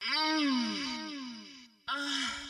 Mm. Uh.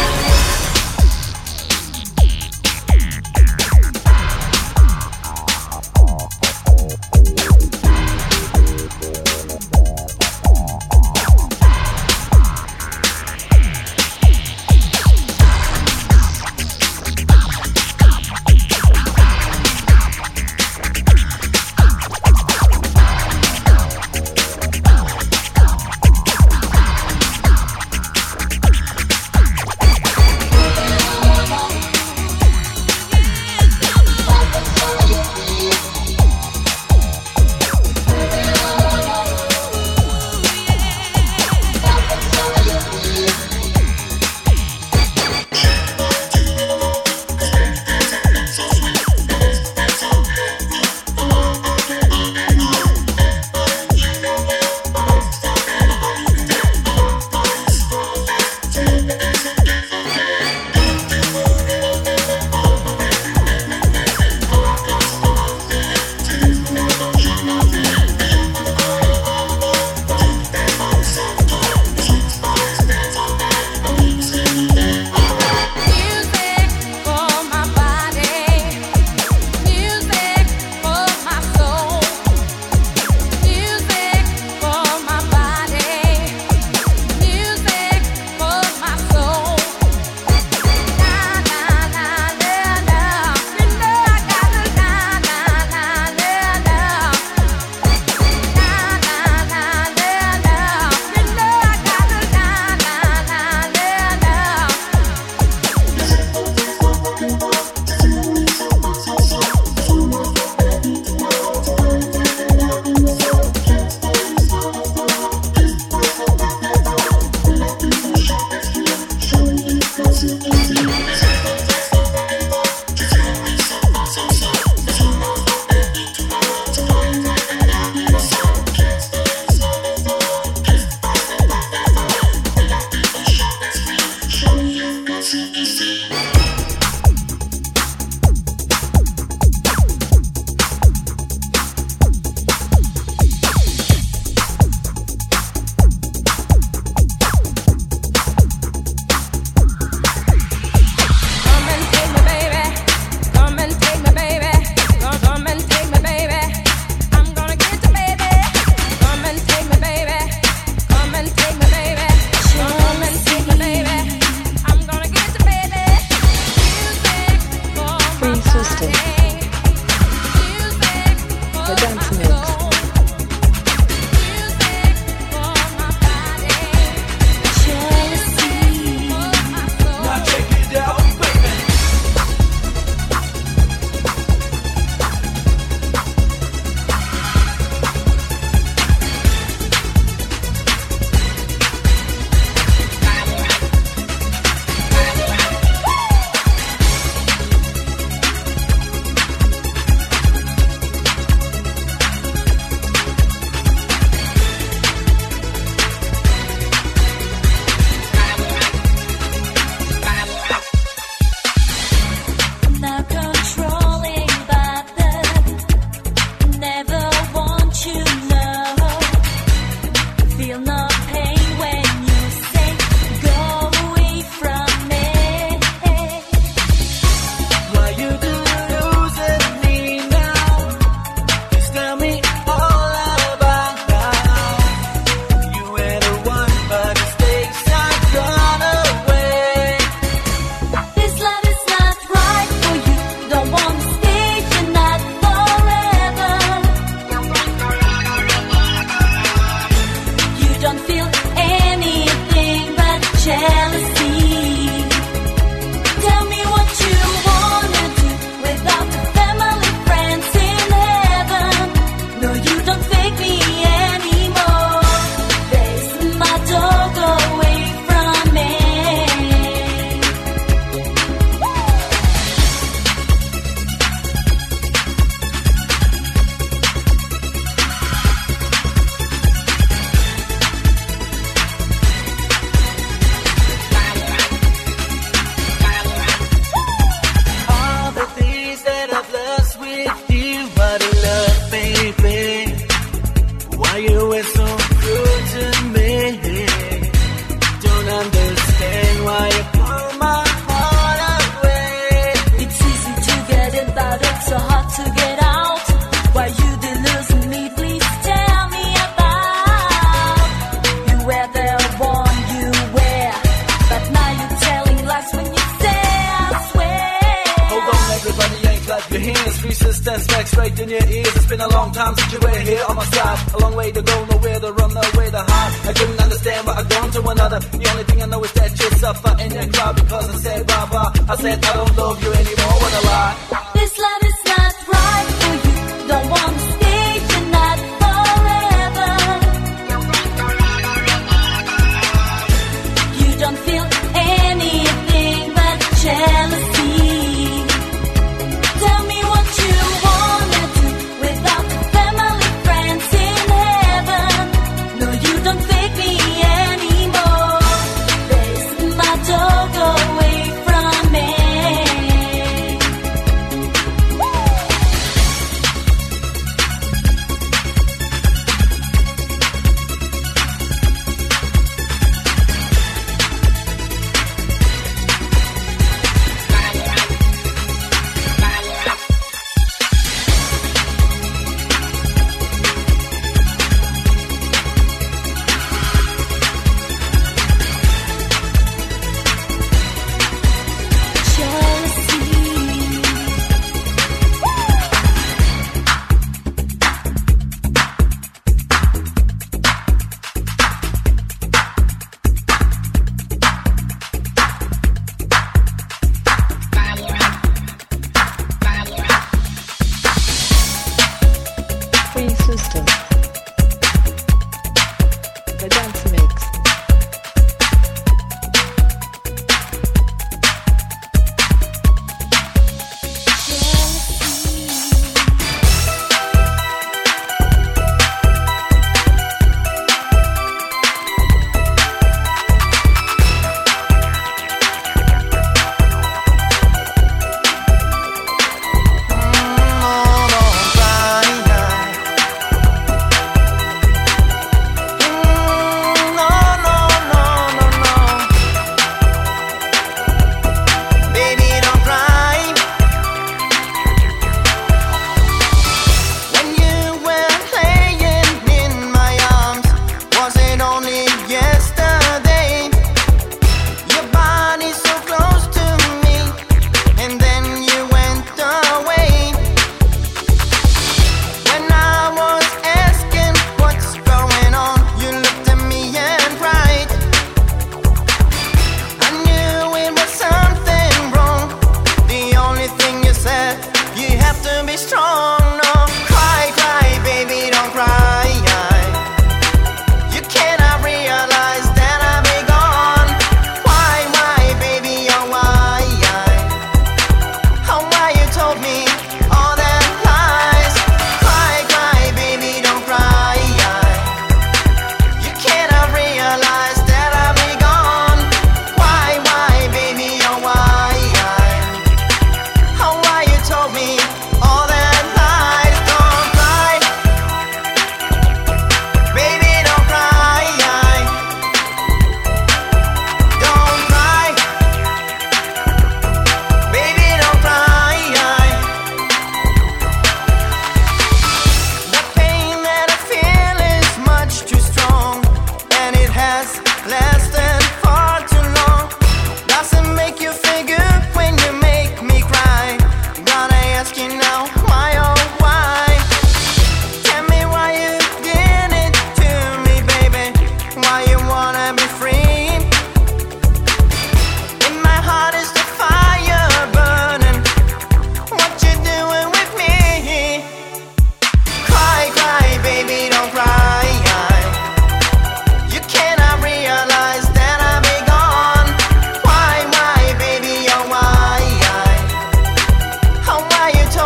another. The only thing I know is that you're suffering you cry because I said bye bye. I said I don't love you anymore. What a lie. This love.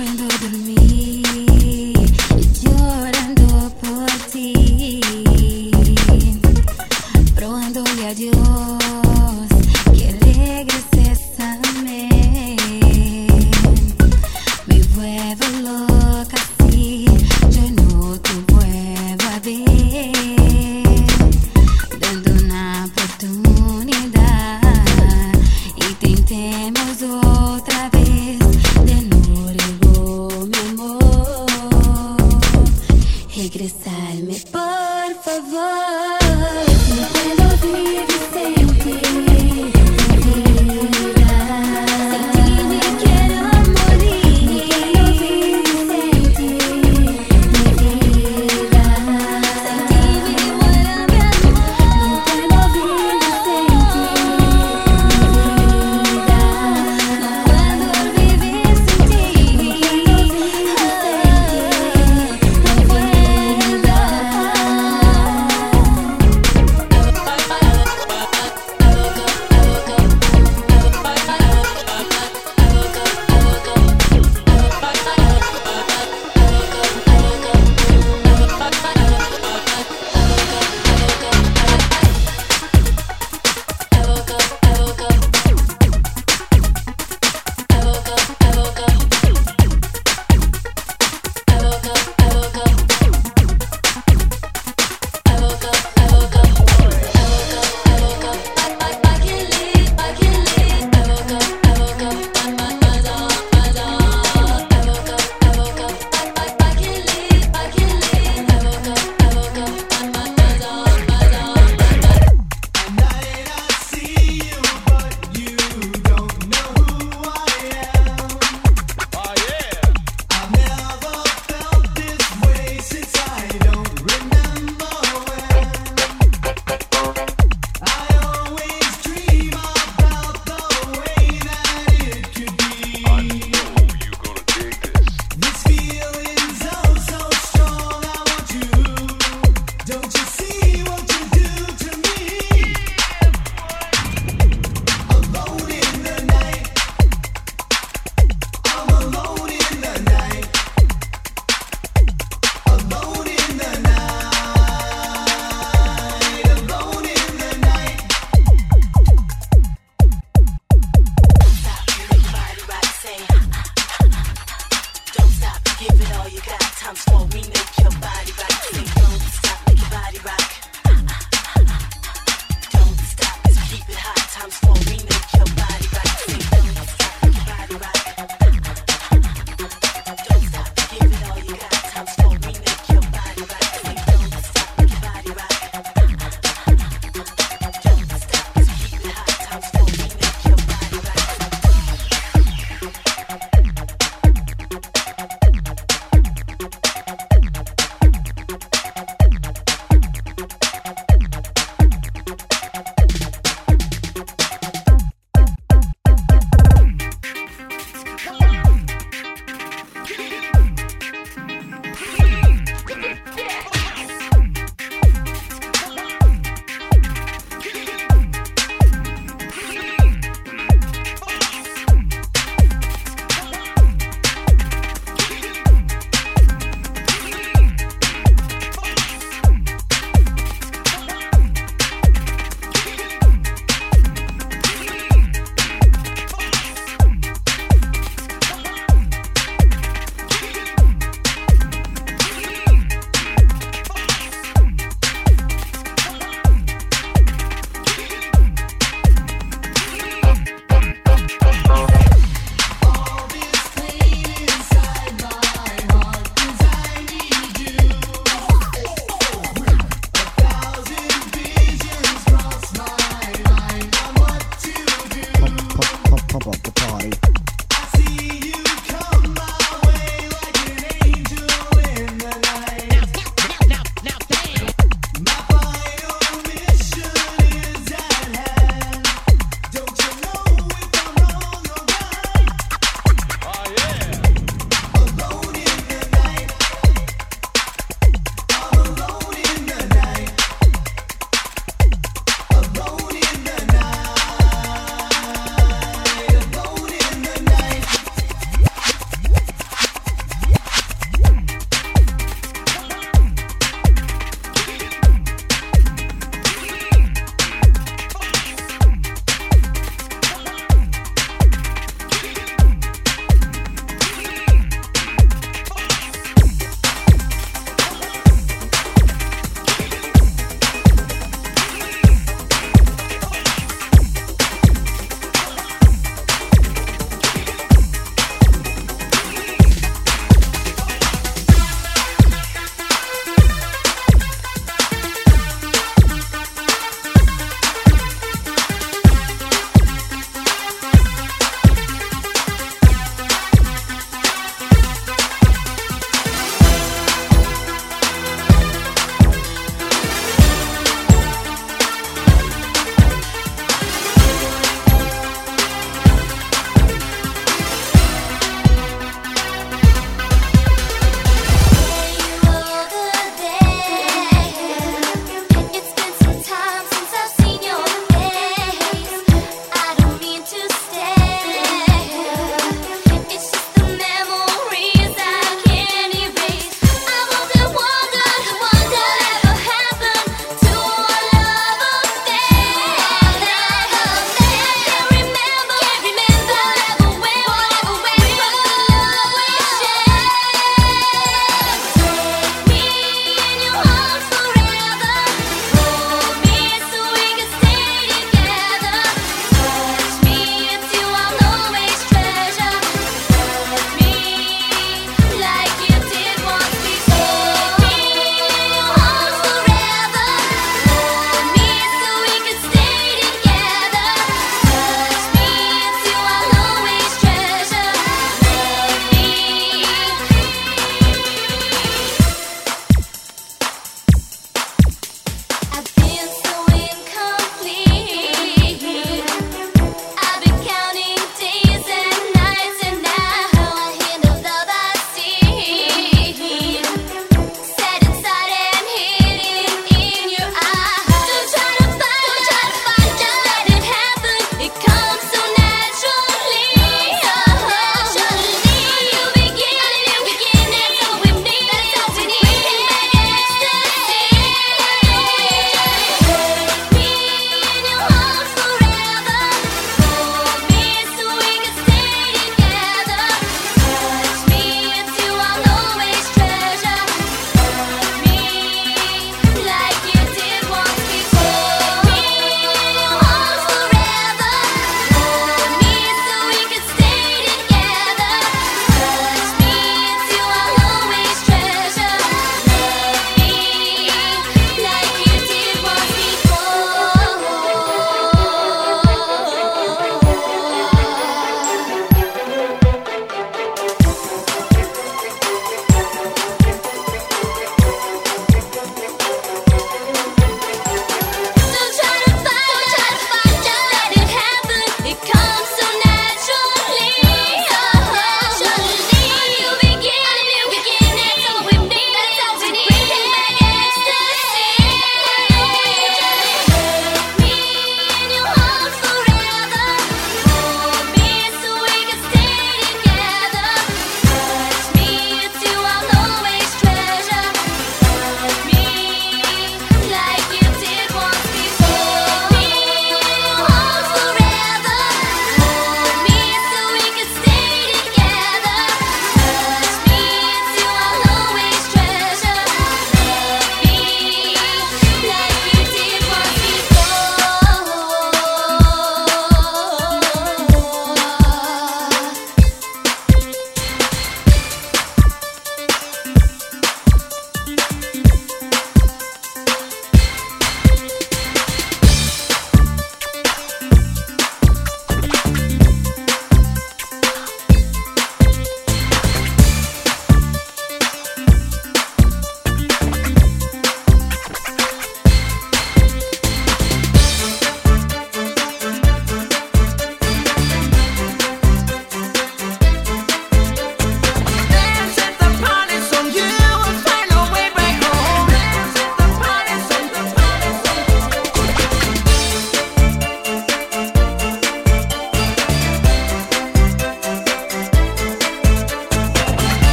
No puedo